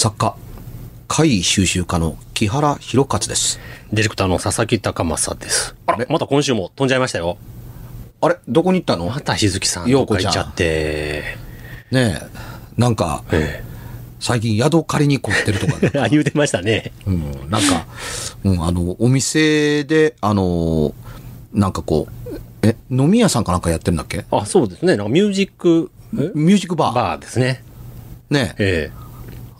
作家、怪異収集家の木原博勝です。ディレクターの佐々木隆正です。あら、また今週も飛んじゃいましたよ。あれどこに行ったの？また日月さんようこちゃちゃって。ねえ、なんか、え最近宿借りに凝ってるとか。あ、言うてましたね。うん、なんか、うん、あの、お店で、あの、なんかこう、え、飲み屋さんかなんかやってるんだっけ？あ、そうですね。なんかミュージック、え？ミュージックバー。バーですね。ねえ、ええ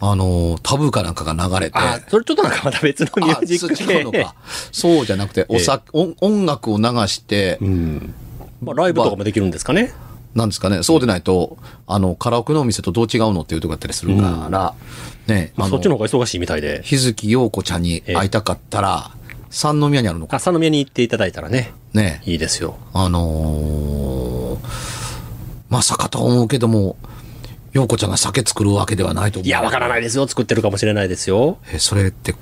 あの、タブーかなんかが流れて。あ、それちょっとなんかまた別のミュージックあそう違うのか。そうじゃなくて、おさ、音音楽を流して、うん。まあ、ライブとかもできるんですかね。なんですかね、そうでないと、あの、カラオケのお店とどう違うのっていうとこだったりするから、ね、まあ、あそっちのの、方が忙しいみたいで。日月陽子ちゃんに会いたかったら、三宮にあるのか。朝の宮に行っていただいたらね、ね、いいですよ。あのーまさかと思うけども、陽子ちゃんが酒作るわけではないと思う。いや、わからないですよ。作ってるかもしれないですよ。え、それって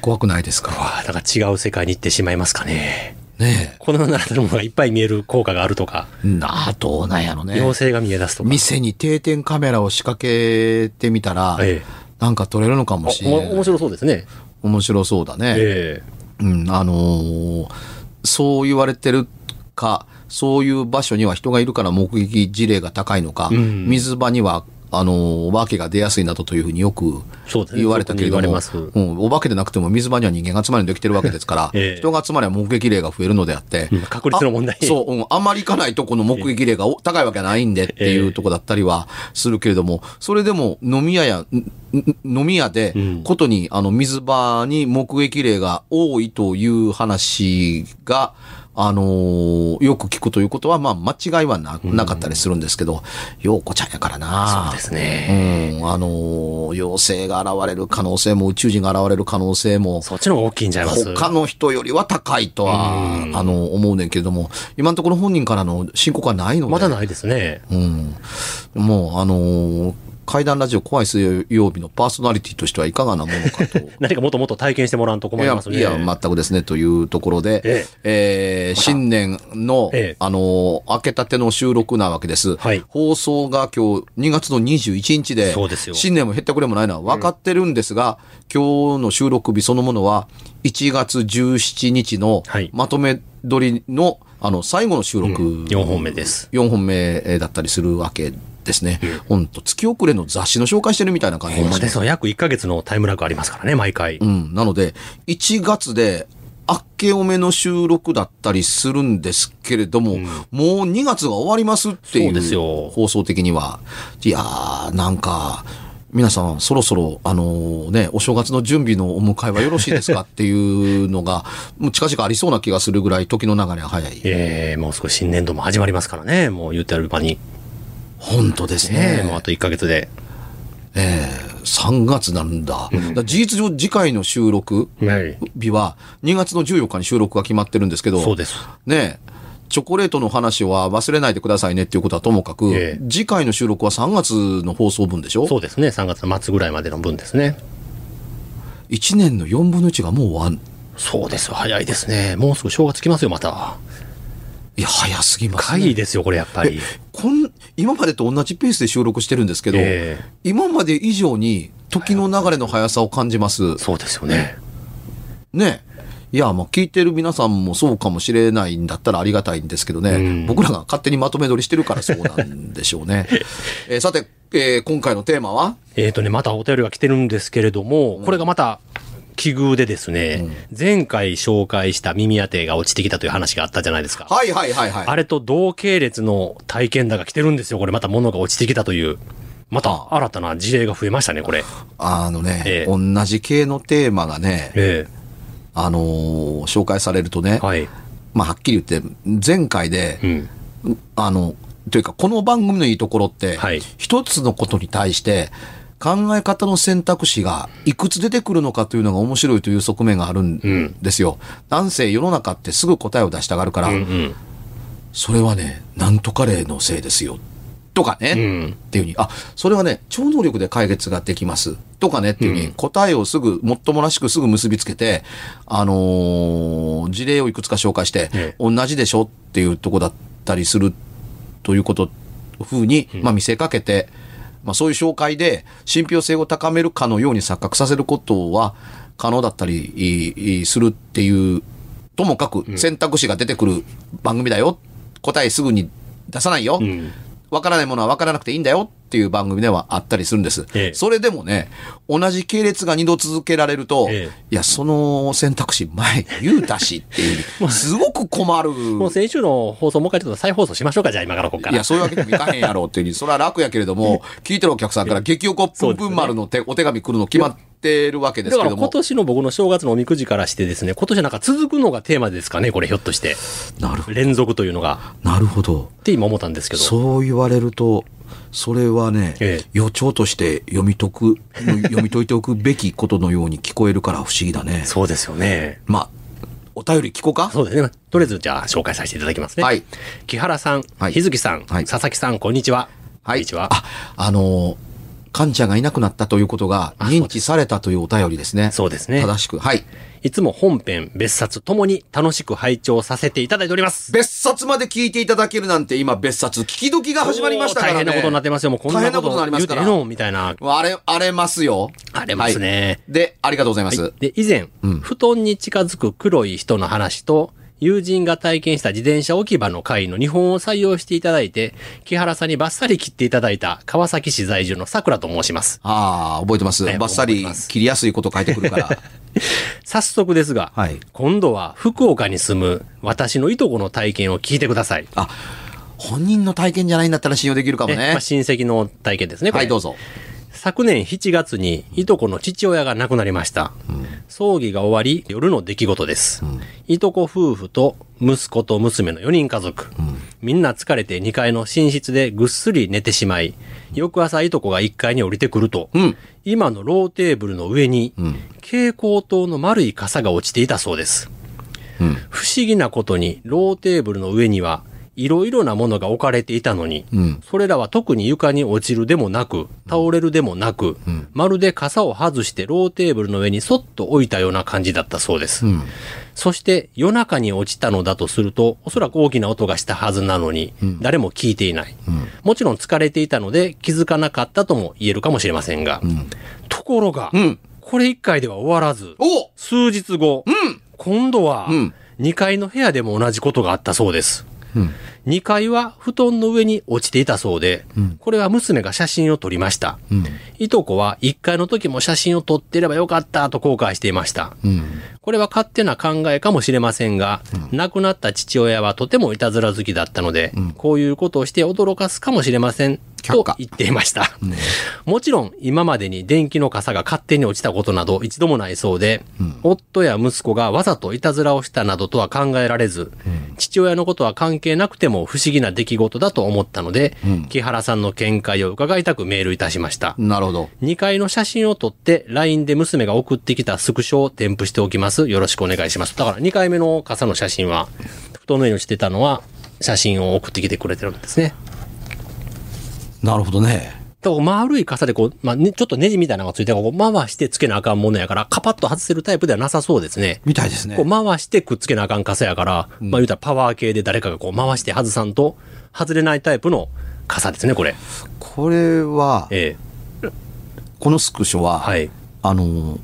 怖くないですか？わあ、だから違う世界に行ってしまいますかね。ねこの世の中のものがいっぱい見える効果があるとか、え。なあ、どうなんやろね。妖精が見え出すとか。店に定点カメラを仕掛けてみたら、ええなんか撮れるのかもしれない。お面白そうですね。面白そうだね。えうん、あのーそう言われてるか、そういう場所には人がいるから目撃事例が高いのか、ん水場には、あのーお化けが出やすいなどというふうによく言われたけれども、よく言われます。うん、お化けでなくても水場には人間が集まりにできてるわけですから、ええ。人が集まりは目撃例が増えるのであって、うん。確率の問題。あそう、うん、あまり行かないとこの目撃例がお高いわけはないんでっていうとこだったりはするけれども、それでも飲み屋や、んん飲み屋でうん、ことに、あの、水場に目撃例が多いという話が、あのーよく聞くということは、まあ、間違いはななかったりするんですけど、陽子ちゃんやからな。そうですね。うん、あのー妖精が現れる可能性も、宇宙人が現れる可能性も、そっちの方が大きいんちゃいます？他の人よりは高いとは、あの、思うねんけれども、今のところ本人からの申告はないので。まだないですね。うん。もう、あのー怪談ラジオ怖い水曜日のパーソナリティとしてはいかがなものかと。何かもっともっと体験してもらうと困いやりますね。いや、全くですね、というところで、ええー新年の、ええあのー、明けたての収録なわけです。はい放送が今日2月の21日で、そうですよ新年も減ったくれもないのは分かってるんですが、今日の収録日そのものは、1月17日のはいまとめ撮りの、あの、最後の収録、4本目です。4本目えーだったりするわけですね。ほんと、月遅れの雑誌の紹介してるみたいな感じですよ。約1ヶ月のタイムラグありますからね、毎回。うん。なので、1月で、あっけおめの収録だったりするんですけれども、もう2月が終わりますっていそうですう、よ放送的には。いやー、なんか、皆さん、そろそろ、あのね、お正月の準備のお迎えはよろしいですかっていうのが、もう近々ありそうな気がするぐらい時の流れが早い。ええもう少し新年度も始まりますからね。もう言ってある場に。本当ですね。ねもうあと1ヶ月で。ええ3月なんだ。だから事実上、次回の収録はい。日は2月の14日に収録が決まってるんですけど、そうです。ねえ、チョコレートの話は忘れないでくださいねっていうことはともかく、ええ次回の収録は3月の放送分でしょ？そうですね。3月の末ぐらいまでの分ですね。?1 年の4分の1がもう終わん。そうですよ。早いですね。もうすぐ正月来ますよ、また。いや、早すぎます、ね。会議ですよ、これやっぱり。こん今までと同じペースで収録してるんですけど、ええ今まで以上に時の流れの速さを感じます。そうですよね。ね。いや、まあ聞いてる皆さんもそうかもしれないんだったらありがたいんですけどね。うん僕らが勝手にまとめ撮りしてるからそうなんでしょうね。えーさて、えー今回のテーマは？えっ、とね、またお便りが来てるんですけれども、これがまた、奇遇でですね、前回紹介した耳当てが落ちてきたという話があったじゃないですか。はいはいはいはい。あれと同系列の体験談が来てるんですよ。これまた物が落ちてきたという。また新たな事例が増えましたね、これ。あのね、ええ同じ系のテーマがね、えあのー紹介されるとね、えはい。まあはっきり言って、前回で、うん。あの、というかこの番組のいいところって、はい一つのことに対して、考え方の選択肢がいくつ出てくるのかというのが面白いという側面があるんですよ。なんせ世の中ってすぐ答えを出したがるから、うんうん。それはね、なんとか例のせいですよ。とかね、うんっていうふうに、あ、それはね、超能力で解決ができます。とかね、っていうふうに、答えをすぐ、もっともらしくすぐ結びつけて、あのー事例をいくつか紹介して、ええ同じでしょっていうとこだったりするということ、ふうに、まあ見せかけて、まあそういう紹介で信憑性を高めるかのように錯覚させることは可能だったりするっていう、ともかく選択肢が出てくる番組だよ。答えすぐに出さないよ。んわからないものはわからなくていいんだよっていう番組ではあったりするんです。ええそれでもね、同じ系列が二度続けられると、ええいや、その選択肢前言うたしってい う、すごく困る。もう先週の放送もう一回ちょっと再放送しましょうか、じゃあ今からここから。いや、そういうわけにもいかへんやろうっていう、それは楽やけれども、聞いてるお客さんから激おこぷんぷん丸の手お手紙来るの決まってるわけでだから今すけども。年の僕の正月のおみくじからしてですね、今年なんか続くのがテーマですかね、これひょっとして。なるほど。連続というのが。なるほど。って今思ったんですけど。そう言われると、それはね、ええ予兆として読み解く、読み解いておくべきことのように聞こえるから不思議だね。そうですよね。まあ、お便り聞こうか？そうですね。とりあえずじゃあ紹介させていただきますね。はい。木原さん、はい日月さん、はい佐々木さん、こんにちは。はい。こんにちは。あ、あのー、患者がいなくなったということが認知されたというお便りですね。そうですね正しく。はい。いつも本編、別冊ともに楽しく拝聴させていただいております。別冊まで聞いていただけるなんて今別冊聞き時が始まりましたからね。大変なことになってますよ。もうこんなこ大変なことになとりますからのみたいな。あれ、荒れますよ。荒れますねはいで、ありがとうございます。で、以前、うん布団に近づく黒い人の話と、友人が体験した自転車置き場の回の2本を採用していただいて、木原さんにバッサリ切っていただいた川崎市在住の桜と申します。ああ、覚えてます。ねバッサリ切りやすいこと書いてくるから。早速ですが、はい今度は福岡に住む私のいとこの体験を聞いてください。あ、本人の体験じゃないんだったら信用できるかもねねまあ、。親戚の体験ですね。はい、どうぞ。昨年7月にいとこの父親が亡くなりました。葬儀が終わり、夜の出来事です。いとこ夫婦と息子と娘の4人家族。みんな疲れて2階の寝室でぐっすり寝てしまい、翌朝いとこが1階に降りてくると、うん。居間のローテーブルの上に、ん蛍光灯の丸い傘が落ちていたそうです。うん。不思議なことに、ローテーブルの上には、いろいろなものが置かれていたのに、うん。それらは特に床に落ちるでもなく、倒れるでもなく、んまるで傘を外してローテーブルの上にそっと置いたような感じだったそうです。うん。そして夜中に落ちたのだとすると、おそらく大きな音がしたはずなのに、誰も聞いていない。うん。もちろん疲れていたので気づかなかったとも言えるかもしれませんが、うん。ところが、うん。これ一回では終わらず、お数日後、うん。今度はうん、2階の部屋でも同じことがあったそうです。うん。2階は布団の上に落ちていたそうで、うんこれは娘が写真を撮りました。うん。いとこは1階の時も写真を撮ってればよかったと後悔していました。うん。これは勝手な考えかもしれませんが、亡くなった父親はとてもいたずら好きだったので、んこういうことをして驚かすかもしれません。と言っていました。もちろん今までに電気の傘が勝手に落ちたことなど一度もないそうで、夫や息子がわざといたずらをしたなどとは考えられず、父親のことは関係なくても不思議な出来事だと思ったので、うん木原さんの見解を伺いたくメールいたしました。なるほど。2階の写真を撮って LINE で娘が送ってきたスクショを添付しておきます。よろしくお願いします。だから2回目の傘の写真は、布団の上に落ちてたのは、写真を送ってきてくれてるんですね。なるほどね。だから丸い傘でこう、まあ、ね、ちょっとネジみたいなのがついてこう回してつけなあかんものやから、カパッと外せるタイプではなさそうですね。みたいですねこう。回してくっつけなあかん傘やから、まあ言うたらパワー系で誰かがこう回して外さんと、外れないタイプの傘ですね、これ。これは、ええこのスクショは、はい。あの、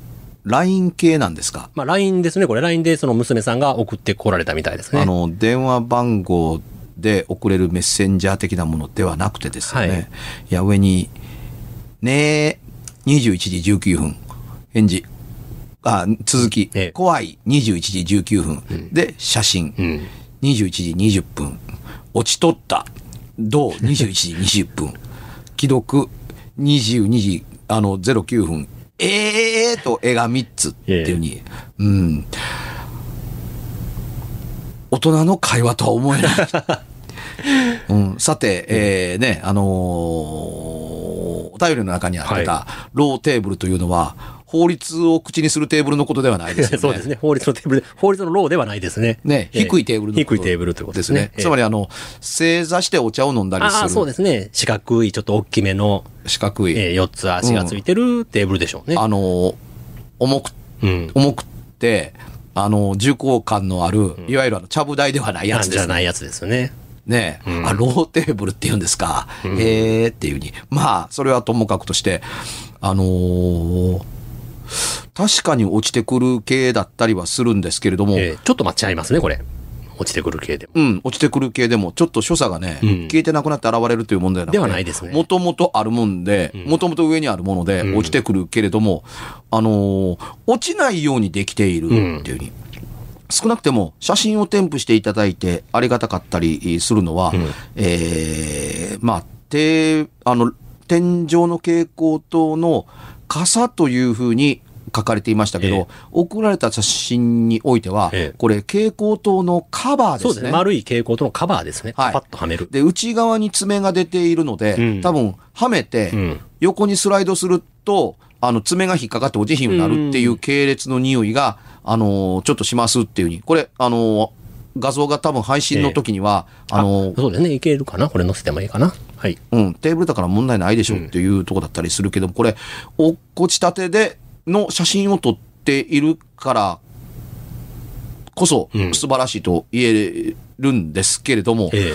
LINE 系なんですか？まあ LINE ですね、これ LINE でその娘さんが送ってこられたみたいですね。あの、電話番号で送れるメッセンジャー的なものではなくてですよね。はいい、や、上に、ねえ、21時19分、返事。あ、続き、ええ怖い21時19分、で、写真、うん。21時20分、落ちとった、同21時20分、既読22時、あの、09分、ええーと絵が3つっていうふうに、うん。大人の会話とは思えない。うん、さて、えーね、あのーお便りの中にあってた、ローテーブルというのは、法律を口にするテーブルのことではないですよね。そうですね。法律のテーブルで、法律のローではないですね。ね、ええ低いテーブルのこと低いテーブルということですすね。。つまりあの、正座してお茶を飲んだりする。ああ、そうですね。四角い、ちょっと大きめの、四角い。えー、4つ足がついてるテーブルでしょうね。あの、重く、うん。重くって、あの、重厚感のある、いわゆるあの、ちゃぶ台ではないやつです、ね。じゃないやつですよね。ねえ、あ、ローテーブルって言うんですか。へえっていうふうに。まあ、それはともかくとして、あのー確かに落ちてくる系だったりはするんですけれども、えーちょっと待っちゃいますね、これ。落ちてくる系でも。うん、落ちてくる系でも、ちょっと所作がね、うん消えてなくなって現れるという問題なので。ではないですねもともとあるもんで、もともと上にあるもので、うん落ちてくるけれども、あのー落ちないようにできているっていうふうに。少なくても写真を添付していただいてありがたかったりするのは、うんえーまあ、てあの、天井の蛍光灯の傘というふうに書かれていましたけど、ええ送られた写真においては、ええこれ蛍光灯のカバーですね。そうですね。丸い蛍光灯のカバーですね。はいパッとはめる。で、内側に爪が出ているので、うん多分、はめて、うん横にスライドすると、あの、爪が引っかかっておじひんになるっていう系列の匂いが、あのーちょっとしますっていうふうに。これ、あのー画像が多分配信の時には、あのーそうですね。いけるかな？これ載せてもいいかな？はい。うん、テーブルだから問題ないでしょっていうとこだったりするけど、これ、落っこちたてでの写真を撮っているからこそうん。素晴らしいと言えるんですけれども、え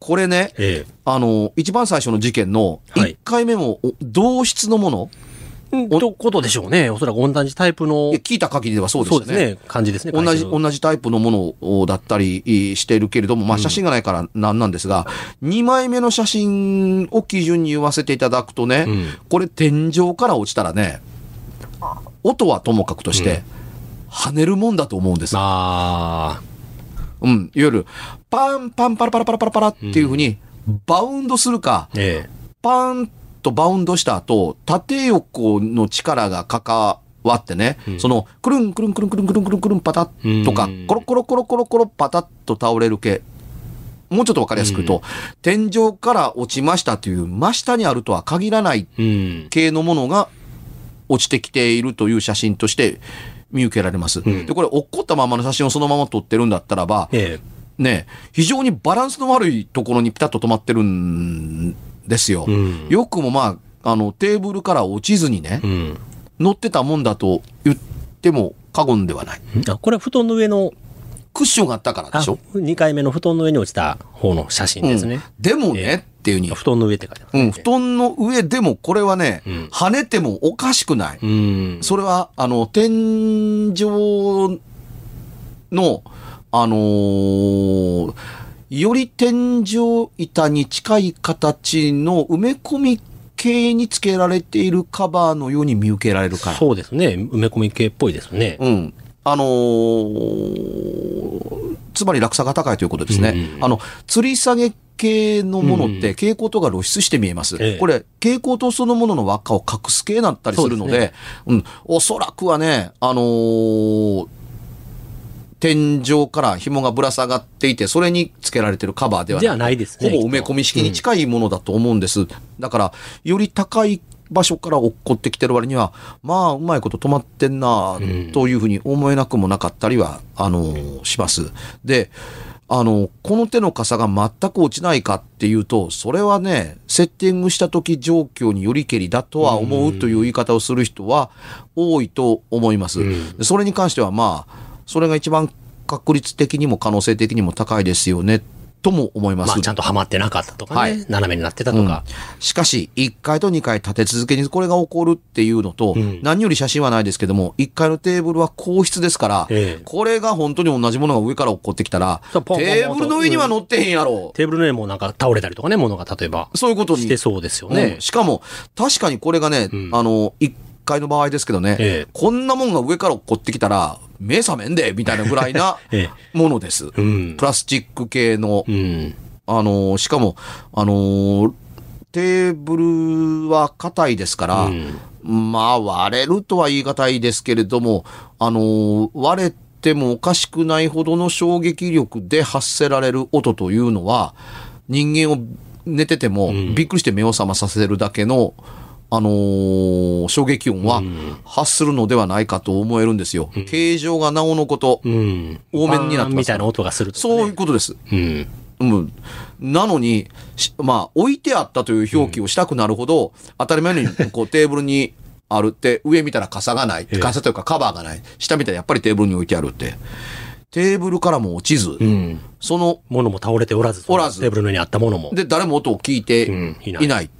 これね、ええ。あの、一番最初の事件のはい。1回目もお同質のもの、えとことでしょうね。おそらく同じタイプの聞いた限りではそうでそうしたね。ですね。感じですね。同じ、同じタイプのものだったりしているけれども、まあ写真がないからなんなんですが、2枚目の写真を基準に言わせていただくとね、うんこれ天井から落ちたらね、音はともかくとして、跳ねるもんだと思うんです。あうん。いわゆる、パンパンパラパラパラパラパラっていうふうに、バウンドするか、あ。えパーンとバウンドした後、縦横の力が関わってね、うんその、くるんくるんくるんくるんくるんくるんくるんパタッとかうん、コロコロコロコロコロパタッと倒れる系。もうちょっとわかりやすく言うと、天井から落ちましたという真下にあるとは限らない。系のものが落ちてきているという写真として見受けられます。んで、これ落っこったままの写真をそのまま撮ってるんだったらば、えね、非常にバランスの悪いところにピタッと止まってるんですよ。えうん。よくもまあ、あの、テーブルから落ちずにねう、ん。乗ってたもんだと言っても過言ではない。あ、これは布団の上の、クッションがあったからあ、でしょ？2回目の布団の上に落ちた方の写真ですね。うんでもね、ええっていうに、布団の上って書いてある、うん、布団の上でもこれはね、うん跳ねてもおかしくない。うん。それは、あの、天井の、あのーより天井板に近い形の埋め込み系に付けられているカバーのように見受けられるから。そうですね。埋め込み系っぽいですね。うん。あのーつまり落差が高いということですね。うんうんあの、吊り下げ系のものっうんうんて蛍光灯が露出して見えます。ええこれ、蛍光灯そのものの輪っかを隠す系だったりするので、そうですうん、おそらくはね、あのー天井から紐がぶら下がっていて、それに付けられてるカバーではではないですねほぼ埋め込み式に近いものだと思うんです。だから、より高い場所から落っこってきてる割には、まあ、うまいこと止まってんなうんというふうに思えなくもなかったりは、あの、します。で、あの、この手の傘が全く落ちないかっていうと、それはね、セッティングした時状況によりけりだとは思うという言い方をする人は多いと思います。それに関してはまあ、それが一番確率的にも可能性的にも高いですよね、とも思います。まあ、ちゃんとはまってなかったとかね。はい斜めになってたとか。しかし、1回と2回立て続けにこれが起こるっていうのと、うん何より写真はないですけども、1階のテーブルは硬質ですから、ええこれが本当に同じものが上から落っこってきたら、ポンポンポンとテーブルの上には乗ってへんやろ。テーブルの上もなんか倒れたりとかね、物が例えば。そういうことに。してそうですようねん。しかも、確かにこれがね、うんあの、1階の場合ですけどね、ええこんなもんが上から落っこってきたら、目覚めんで、みたいなぐらいな えものです。え。うんプ。ラスチック系のうん。あのーしかも、あのーテーブルは硬いですから、うんまあ割れるとは言い難いですけれども、あのー割れてもおかしくないほどの衝撃力で発せられる音というのは、人間を寝ててもんびっくりして目を覚まさせるだけの、あのー衝撃音はうん発するのではないかと思えるんですよ。形状がなおのこと、うん。多めになってますみたいな音がするねそういうことです。うん。うん。なのに、しまあ、置いてあったという表記をしたくなるほど、当たり前にこうテーブルにあるって、上見たら傘がない。ええ傘というかカバーがない。下見たらやっぱりテーブルに置いてあるって。テーブルからも落ちず、うん。その、物も倒れておらず。おらずテーブルの上にあったものも。で、誰も音を聞いてうんいいないない。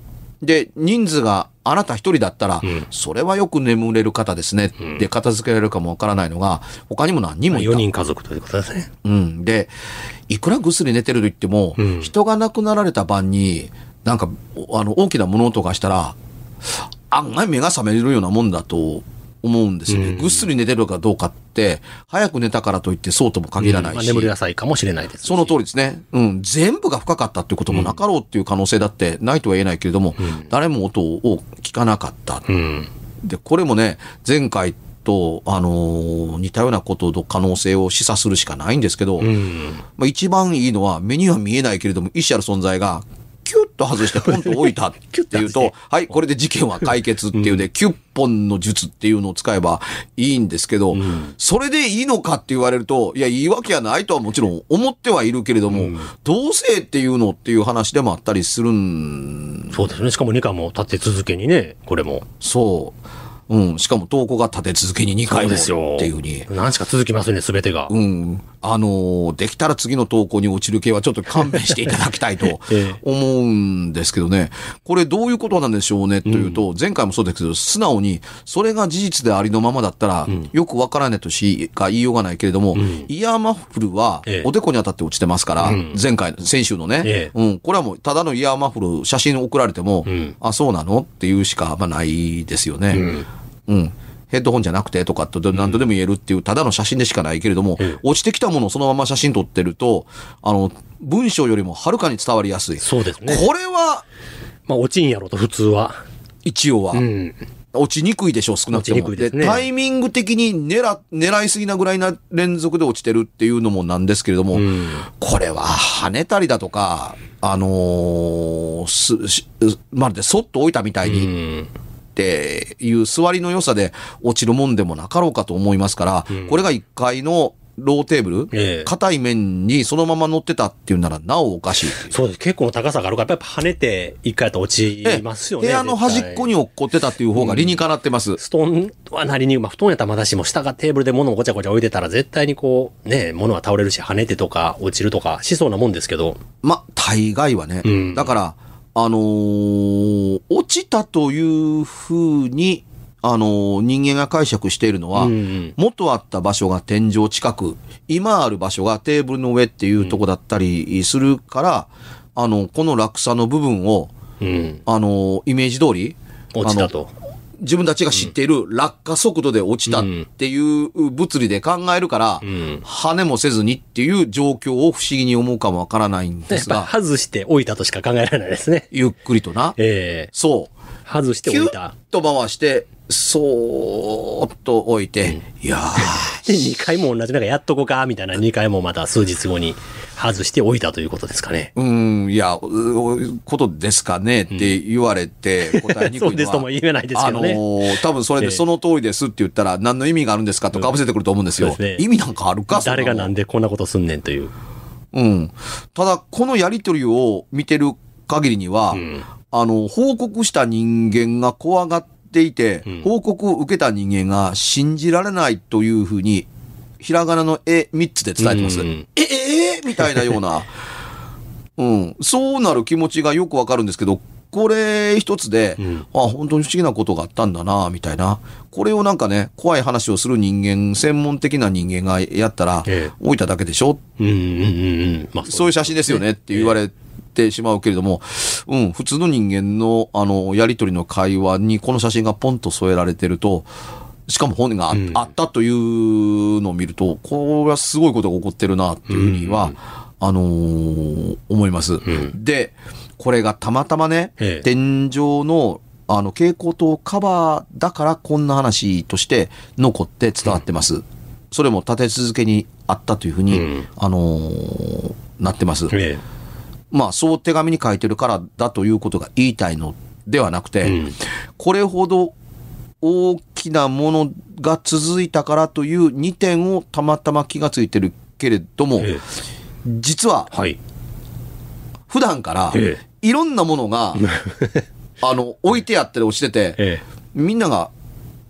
で、人数があなた一人だったら、んそれはよく眠れる方ですね。で、片付けられるかもわからないのが、他にも何人もいた。4人家族ということですね。うん。で、いくらぐっすり寝てると言っても、うん人が亡くなられた晩に、なんか、おあの、大きな物音がしたら、案外目が覚めるようなもんだと思うんですよね。うんぐっすり寝てるかどうかって、早く寝たからといってそうとも限らないし。まあ、眠り浅いかもしれないですし。その通りですね。うん。全部が深かったっていうこともなかろうっていう可能性だってないとは言えないけれども、誰も音を聞かなかった。うん。で、これもね、前回と、あのー似たようなことの可能性を示唆するしかないんですけど、うん。まあ、一番いいのは目には見えないけれども、意思ある存在が、と外してポンと置いたっていうと、はい、これで事件は解決っていうね、キュッポンの術っていうのを使えばいいんですけど、それでいいのかって言われると、いや、いいわけはないとはもちろん思ってはいるけれども、どうせっていうのっていう話でもあったりするん、そうですね。しかも2回も立て続けにね、これも。そう。うん。しかも投稿が立て続けに2回も。っていうふうに。何しか続きますね、すべてが。うん。あのーできたら次の投稿に落ちる系はちょっと勘弁していただきたいと ええ。思うんですけどね。これどういうことなんでしょうねというと、前回もそうですけど、素直に、それが事実でありのままだったら、よくわからないとしか言いようがないけれども、イヤーマッフルはええ。おでこに当たって落ちてますから、前回、先週のね、ええ。うん、これはもうただのイヤーマッフル、写真送られても、ん。あ、そうなの？っていうしか、まあないですよね。うん。ヘッドホンじゃなくてとかって何とでも言えるっていうただの写真でしかないけれども、ええ落ちてきたものをそのまま写真撮ってると、あの、文章よりもはるかに伝わりやすい。そうですね。これは、まあ、落ちんやろと、普通は。一応は、うん。落ちにくいでしょう、少なくとも。ですねタイミング的に狙、狙いすぎなぐらいな連続で落ちてるっていうのもなんですけれども、うん。これは跳ねたりだとか、あのーす、しまるでそっと置いたみたいうに、ん。っていう座りの良さで落ちるもんでもなかろうかと思いますから、これが1階のローテーブル、ええ硬い面にそのまま乗ってたっていうならなおおかしい。そうです。結構の高さがあるから、やっぱ跳ねて一回やったら落ちええますよね。部屋の端っこに落っこってたっていう方が理にかなってます。布団はなりに、まあ、布団やったらまだしも、下がテーブルで物をごちゃごちゃ置いてたら、絶対にこう、ね、物は倒れるし、跳ねてとか、落ちるとか、しそうなもんですけど、ま、大概はね。うんだから、あのー落ちたというふうに、あのー人間が解釈しているのは、うん元あった場所が天井近く、今ある場所がテーブルの上っていうとこだったりするから、あの、この落差の部分を、うん、あの、イメージ通り、落ちたと。自分たちが知っている落下速度で落ちたっていう物理で考えるから、ん跳ねもせずにっていう状況を不思議に思うかもわからないんやですが、外して置いたとしか考えられないですね。ゆっくりとな。ええそう。外してキュッ置いた。と回して、そーっと置いて、いやー、で、2回も同じなんかやっとこうか、みたいな2回もまた数日後に外して置いたということですかね。うーん、いや、うことですかねって言われて答えにくいのは、そうですとも言えないですけどねあのー多分それでその通りですって言ったら何の意味があるんですかとかぶせてくると思うんですよ。そうですね意味なんかあるか誰がなんでこんなことすんねんという。うん。ただ、このやりとりを見てる限りには、んあの、報告した人間が怖がっていて、ん報告を受けた人間が信じられないというふうに、ひらがなの絵3つで伝えてます。うんえ、えーみたいなような、うん。そうなる気持ちがよくわかるんですけど、これ一つで、んあ、本当に不思議なことがあったんだな、みたいな。これをなんかね、怖い話をする人間、専門的な人間がやったら、ええ置いただけでしょ？うんうんうんうん。まあそういう写真ですよねって言われてしまうけれども、うん、普通の人間の、あの、やりとりの会話にこの写真がポンと添えられてると、しかも本があ,、ん。あったというのを見ると、これはすごいことが起こってるなっていうふうには、あのー思います、で、これがたまたまね、ええ。天井の、あの、蛍光灯カバーだからこんな話として残って伝わってます。それも立て続けにあったというふうに、うん。あのーなってます。えまあ、そう手紙に書いてるからだということが言いたいのではなくて、えうん。これほど大きなものが続いたからという2点をたまたま気がついてるけれども、ええ。実ははい。普段からえいろんなものが、あの、置いてあったり落ちてて、え。みんなが、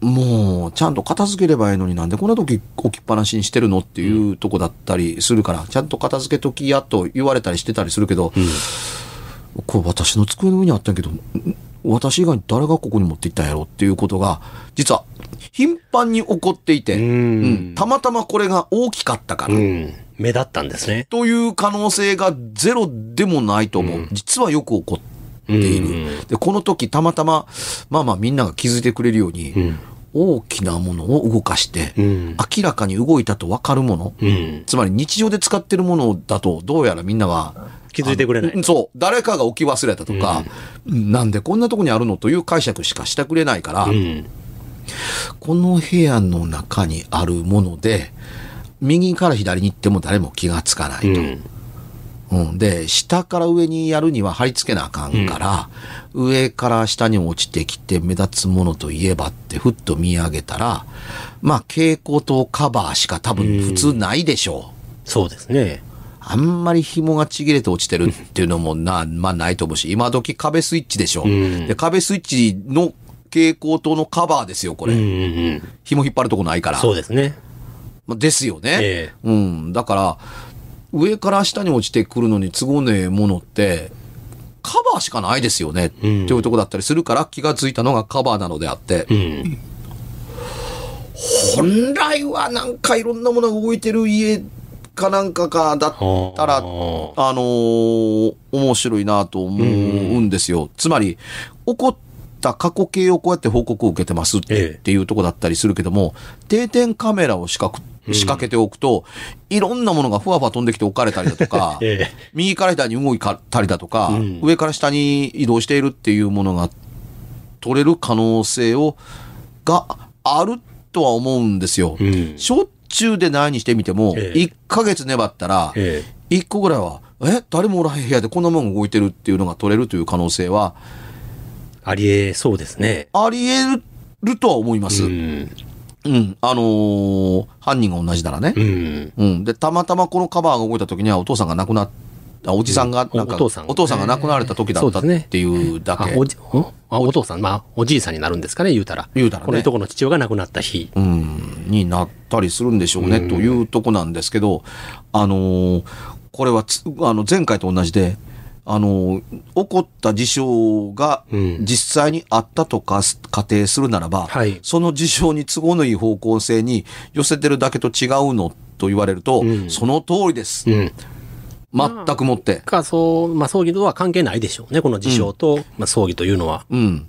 もう、ちゃんと片付ければいいのになんでこんな時置きっぱなしにしてるのっていうとこだったりするから、ちゃんと片付けときやと言われたりしてたりするけど、これ私の机の上にあったんやけど、ん私以外に誰がここに持っていったんやろっていうことが、実は頻繁に起こっていて、んうんたまたまこれが大きかったから、うん。目立ったんですね。という可能性がゼロでもないと思う。実はよく起こっている。で、この時たまたま、まあまあみんなが気づいてくれるように、ん大きなものを動かして、うん。明らかに動いたと分かるもの、うん。つまり日常で使ってるものだと、どうやらみんなは、気づいてくれないそう。誰かが置き忘れたとか、なんでこんなとこにあるのという解釈しかしてくれないから、うん。この部屋の中にあるもので、右から左に行っても誰も気がつかないと。うん。うん、で、下から上にやるには貼り付けなあかんから、上から下に落ちてきて目立つものといえばってふっと見上げたら、まあ蛍光灯カバーしか多分普通ないでしょう。そうですね。あんまり紐がちぎれて落ちてるっていうのもな、まあないと思うし、今時壁スイッチでしょ。んで、壁スイッチの蛍光灯のカバーですよ、これ。うんうんうん。紐引っ張るとこないから。そうですね。まあですよね。えうん。だから、上から下に落ちてくるのに都合ねえものって、カバーしかないですよね。っていうとこだったりするから気がついたのがカバーなのであって、うん。本来はなんかいろんなものが動いてる家かなんかかだったら、あのー面白いなと思うんですよ。つまり、起こった過去形をこうやって報告を受けてますっええていうとこだったりするけども、定点カメラを仕掛く仕掛けておくと、いろんなものがふわふわ飛んできて置かれたりだとか、ええ。右から左に動いたりだとか、うん。上から下に移動しているっていうものが取れる可能性を、があるとは思うんですよ。うん。しょっちゅうでないにしてみても、ええ。1ヶ月粘ったら、え1個ぐらいは、え？誰もおらへん部屋でこんなもん動いてるっていうのが取れるという可能性は、ありえそうですね。あり得るとは思います。ううん。ん。あのー犯人が同じならね。うん。うん。で、たまたまこのカバーが動いた時にはお父さんが亡くなった、おじさんが、なんか、おお父さんお父さんが亡くなられた時だったっていうだけ。あおじおあお父さん、まあ、おじいさんになるんですかね、言うたら。言うたらねこのいとこの父親が亡くなった日。うん、になったりするんでしょうね、というとこなんですけど、あのーこれはつあの前回と同じで、あのー起こった事象がうん実際にあったとかす仮定するならば、はいその事象に都合のいい方向性に寄せてるだけと違うのと言われると、うんその通りです。うん。全くもって。か、そう、まあ、葬儀とは関係ないでしょうね、この事象と、まあ、葬儀というのは。うん。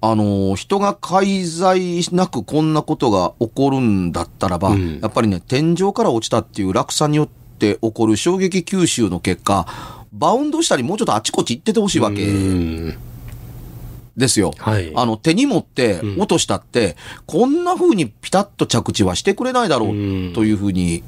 あのー人が介在なくこんなことが起こるんだったらば、うんやっぱりね、天井から落ちたっていう落差によって起こる衝撃吸収の結果、バウンドしたりもうちょっとあちこち行っててほしいわけうん。ですよ。はい。あの、手に持ってん落としたって、こんな風にピタッと着地はしてくれないだろうんうという風に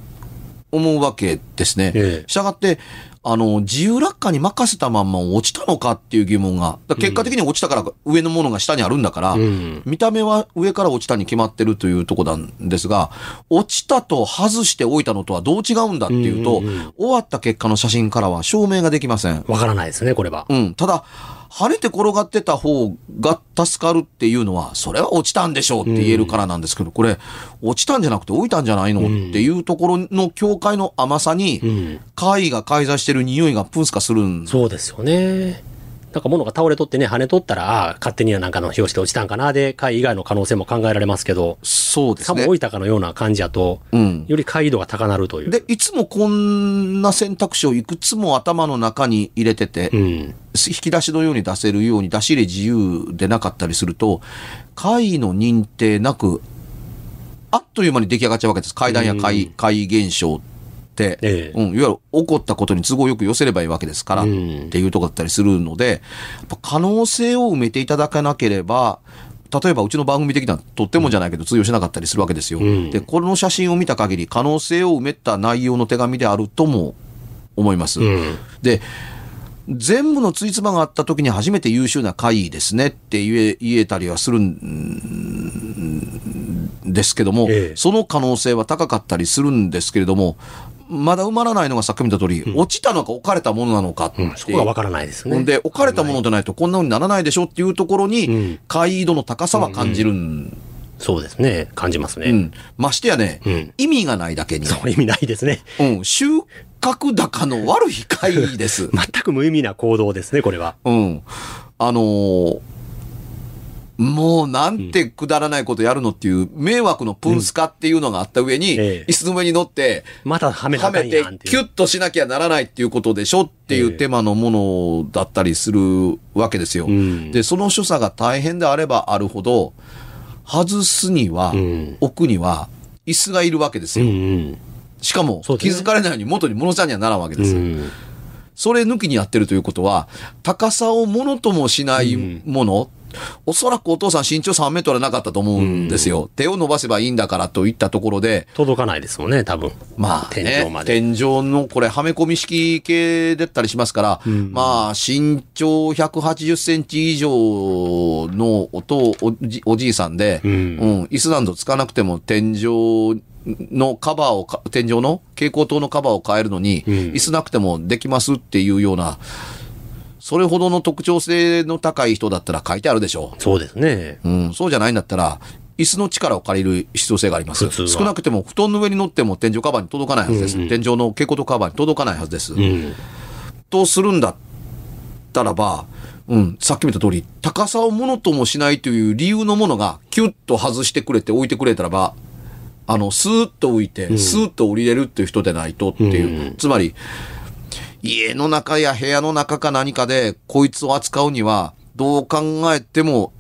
思うわけですね。ええしたがって、あの、自由落下に任せたまんま落ちたのかっていう疑問が、結果的に落ちたから上のものが下にあるんだから、うん見た目は上から落ちたに決まってるというとこなんですが、落ちたと外しておいたのとはどう違うんだっていうと、うんうんうん終わった結果の写真からは証明ができません。わからないですね、これは。うん。ただ、跳ねて転がってた方が助かるっていうのは、それは落ちたんでしょうって言えるからなんですけど、これ、落ちたんじゃなくて置いたんじゃないのっていうところの境界の甘さに、うん。貝が介在してる匂いがプンスカするんそうですよね。なんか物が倒れとってね、跳ねとったら、ああ、勝手にはなんかの表紙で落ちたんかな、で、貝以外の可能性も考えられますけど、そうですねさも置。いたかのような感じやと、うん。より解度が高なるという。で、いつもこんな選択肢をいくつも頭の中に入れてて、うん。引き出しのように出せるように出し入れ自由でなかったりすると、階の認定なく、あっという間に出来上がっちゃうわけです。階段や階、階現象って、ええうん、いわゆる起こったことに都合よく寄せればいいわけですから、うんっていうとこだったりするので、可能性を埋めていただかなければ、例えばうちの番組的にはとってもじゃないけど通用しなかったりするわけですよ。んで、この写真を見た限り可能性を埋めた内容の手紙であるとも思います。うん。で、全部のついつまがあった時に初めて優秀な会議ですねって言え言えたりはするんですけども、ええその可能性は高かったりするんですけれども、まだ埋まらないのがさっき見た通り、落ちたのか置かれたものなのかって、うん。そこがわからないですね。ほんで、置かれたものでないとこんな風にならないでしょっていうところに、うん解度の高さは感じるんそうですね。感じますね。うん。ましてやね、うん意味がないだけに、そう意味ないですね。うん、収穫高の悪い会です。全く無意味な行動ですね、これは。うん。あのーもうなんてくだらないことやるのっていう迷惑のプンスカっていうのがあった上に、ええ椅子の上に乗って、またはめはめて。キュッとしなきゃならないっていうことでしょっていう手間のものだったりするわけですよ。うんで、その所作が大変であればあるほど、外すには、うん奥には椅子がいるわけですうんよ。うん。しかも、気づかれないように元に戻さにはならんわけです。うんそれ抜きにやってるということは、高さをものともしないもの、おそらくお父さん身長3メートルはなかったと思うんですよ。手を伸ばせばいいんだからといったところで、届かないですもんね、多分。まあ、ね、天井まで。天井のこれ、はめ込み式系だったりしますから、まあ、身長180センチ以上のおとおじおじいさんで、うんうん、椅子などつかなくても天井のカバーをか、天井の蛍光灯のカバーを変えるのに、うん椅子なくてもできますっていうような、それほどの特徴性の高い人だったら書いてあるでしょそうですね。う。うん、そうじゃないんだったら、椅子の力を借りる必要性があります。少なくても布団の上に乗っても天井カバーに届かないはずです。うんうん天井の蛍光灯カバーに届かないはずです。うん。とするんだったらば、うん、さっきも言った通り、高さをものともしないという理由のものが、キュッと外してくれて置いてくれたらば、あの、スーッと浮いて、スーッと降りれるっていう人でないとっていう。うんつまり、家の中や部屋の中か何かで、こいつを扱うには、どう考えても、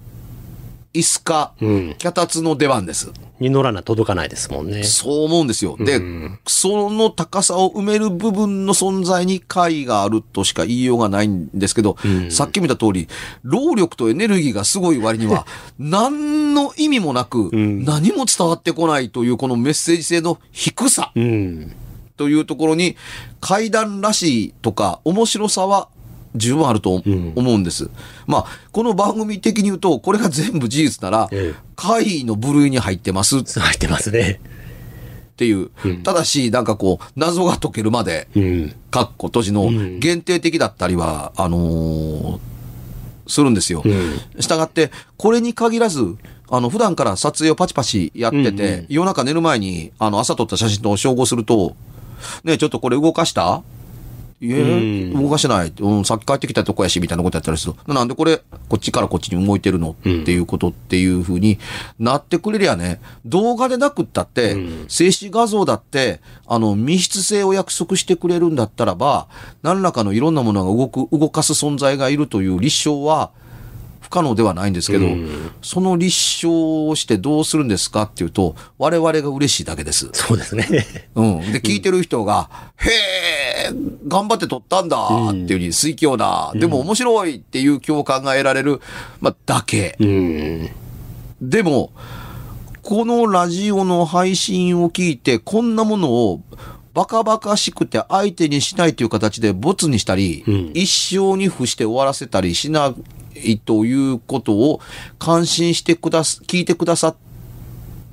椅子か、うん。脚立の出番です。に乗らな届かないですもんね。そう思うんですよ。で、うんその高さを埋める部分の存在に解があるとしか言いようがないんですけど、うんさっき見た通り、労力とエネルギーがすごい割には、何の意味もなく、ん何も伝わってこないというこのメッセージ性の低さうん。というところに、階段らしいとか面白さは十分あるとん思うんです。まあ、この番組的に言うと、これが全部事実ならええ、怪異の部類に入ってます入ってますね。っていう、うんただし、なんかこう、謎が解けるまで、うん。かっこ閉じのうん限定的だったりは、あのーするんですよ。うん。したがって、これに限らず、あの、普段から撮影をパチパチやってて、うんうん夜中寝る前に、あの、朝撮った写真と照合すると、ねえちょっとこれ動かした？いえ、うん。動かしてない。うん、さっき帰ってきたとこやし、みたいなことやったりすると。なんでこれ、こっちからこっちに動いてるの？うん。っていうことっていうふうになってくれりゃね、動画でなくったって、うん。静止画像だって、あの、密室性を約束してくれるんだったらば、何らかのいろんなものが動く、動かす存在がいるという立証は、不可能ではないんですけど、うんその立証をしてどうするんですかっていうと、我々が嬉しいだけです。そうですね。うん。で、聞いてる人が、へえ、頑張って撮ったんだっていうふうに、水鏡だ。でも面白いっていう共感が得られる、まあ、だけ。うん。でも、このラジオの配信を聞いて、こんなものを、バカバカしくて相手にしないという形でボツにしたり、うん一生に付して終わらせたりしないということを感心してくだす、聞いてくださっ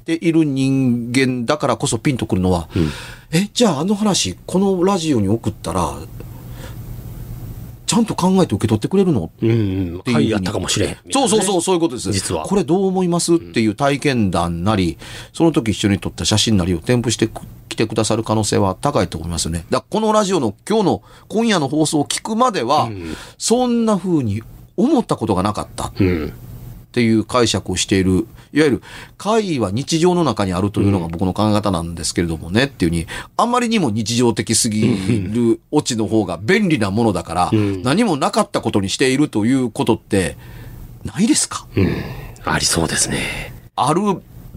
ている人間だからこそピンとくるのは、え、じゃああの話、このラジオに送ったら、ちゃんと考えて受け取ってくれるの？うん。うん。ていうはい、やったかもしれん。そうそうそう、そういうことです。実はこれどう思います？っていう体験談なり、その時一緒に撮った写真なりを添付してきてくださる可能性は高いと思いますよね。だからこのラジオの今日の、今夜の放送を聞くまでは、そんな風に思ったことがなかったっうん。ていう解釈をしている。いわゆる、怪異は日常の中にあるというのが僕の考え方なんですけれどもねっていうに、あんまりにも日常的すぎるオチの方が便利なものだから、ん何もなかったことにしているということって、ないですか？うん。ありそうですね。ある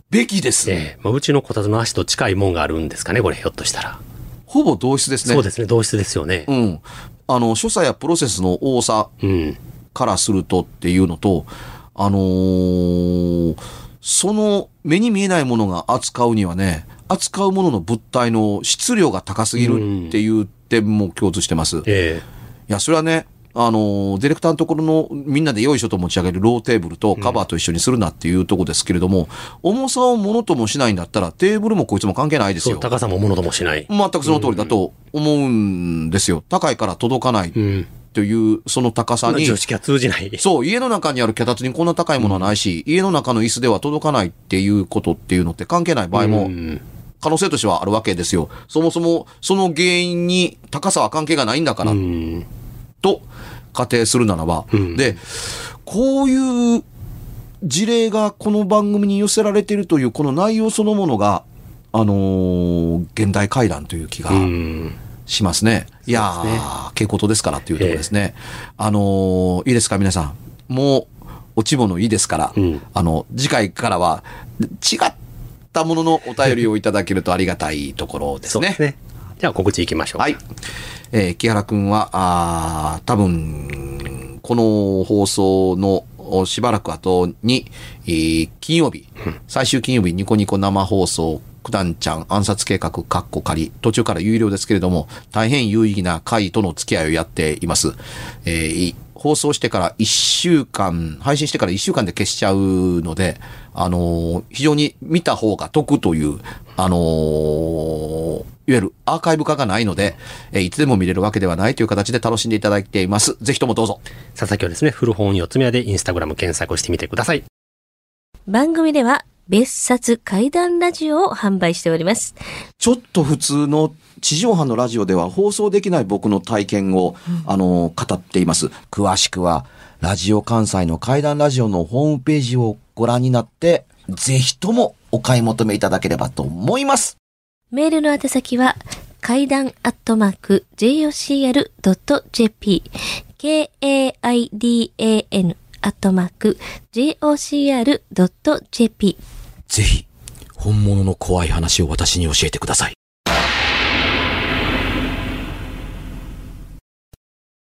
べきです。ええ。まあ、うちのこたつの足と近いもんがあるんですかね、これ、ひょっとしたら。ほぼ同質ですね。そうですね、同質ですよね。うん。あの、所作やプロセスの多さうん。からするとっていうのと、あのーその目に見えないものが扱うにはね、扱うものの物体の質量が高すぎるっていう点も共通してます。いえや、それはね、あのーディレクターのところのみんなでよいしょと持ち上げるローテーブルとカバーと一緒にするなっていうとこですけれども、重さをものともしないんだったらテーブルもこいつも関係ないですよ。高さもものともしない。全くその通りだと思うんですよ。高いから届かないうん。というその高さに、常識は通じない。そう、家の中にある脚立にこんな高いものはないし、家の中の椅子では届かないっていうことっていうのって関係ない場合もうん可能性としてはあるわけですよ。そもそもその原因に高さは関係がないんだから、うん。と仮定するならば、うんで、こういう事例がこの番組に寄せられているというこの内容そのものが、あのー現代会談という気がうん。しますね。いやそうですねー、傾向とですからっていうところですね。あのーいいですか皆さん。もう、落ち物いいですから、うんあの、次回からは違ったもののお便りをいただけるとありがたいところですねそうです。ね。じゃあ告知いきましょう。はい。えー木原くんは、あー多分、この放送のおしばらく後に、えー金曜日、最終金曜日ニコニコ生放送、九段ちゃん暗殺計画、カッコ仮、途中から有料ですけれども、大変有意義な回との付き合いをやっています。えーい放送してから1週間、配信してから1週間で消しちゃうので、あのー非常に見た方が得という、あのーいわゆるアーカイブ化がないので、えーいつでも見れるわけではないという形で楽しんでいただいています。ぜひともどうぞ。佐々木はですね、古本四つ目屋でインスタグラム検索してみてください。番組では別冊怪談ラジオを販売しております。ちょっと普通の地上波のラジオでは放送できない僕の体験を、あの、語っています。詳しくは、ラジオ関西の怪談ラジオのホームページをご覧になって、ぜひともお買い求めいただければと思います。メールの宛先は、階段アットマーク jocr.jp k-a-i-d-a-n アットマーク jocr.jp ぜひ、本物の怖い話を私に教えてください。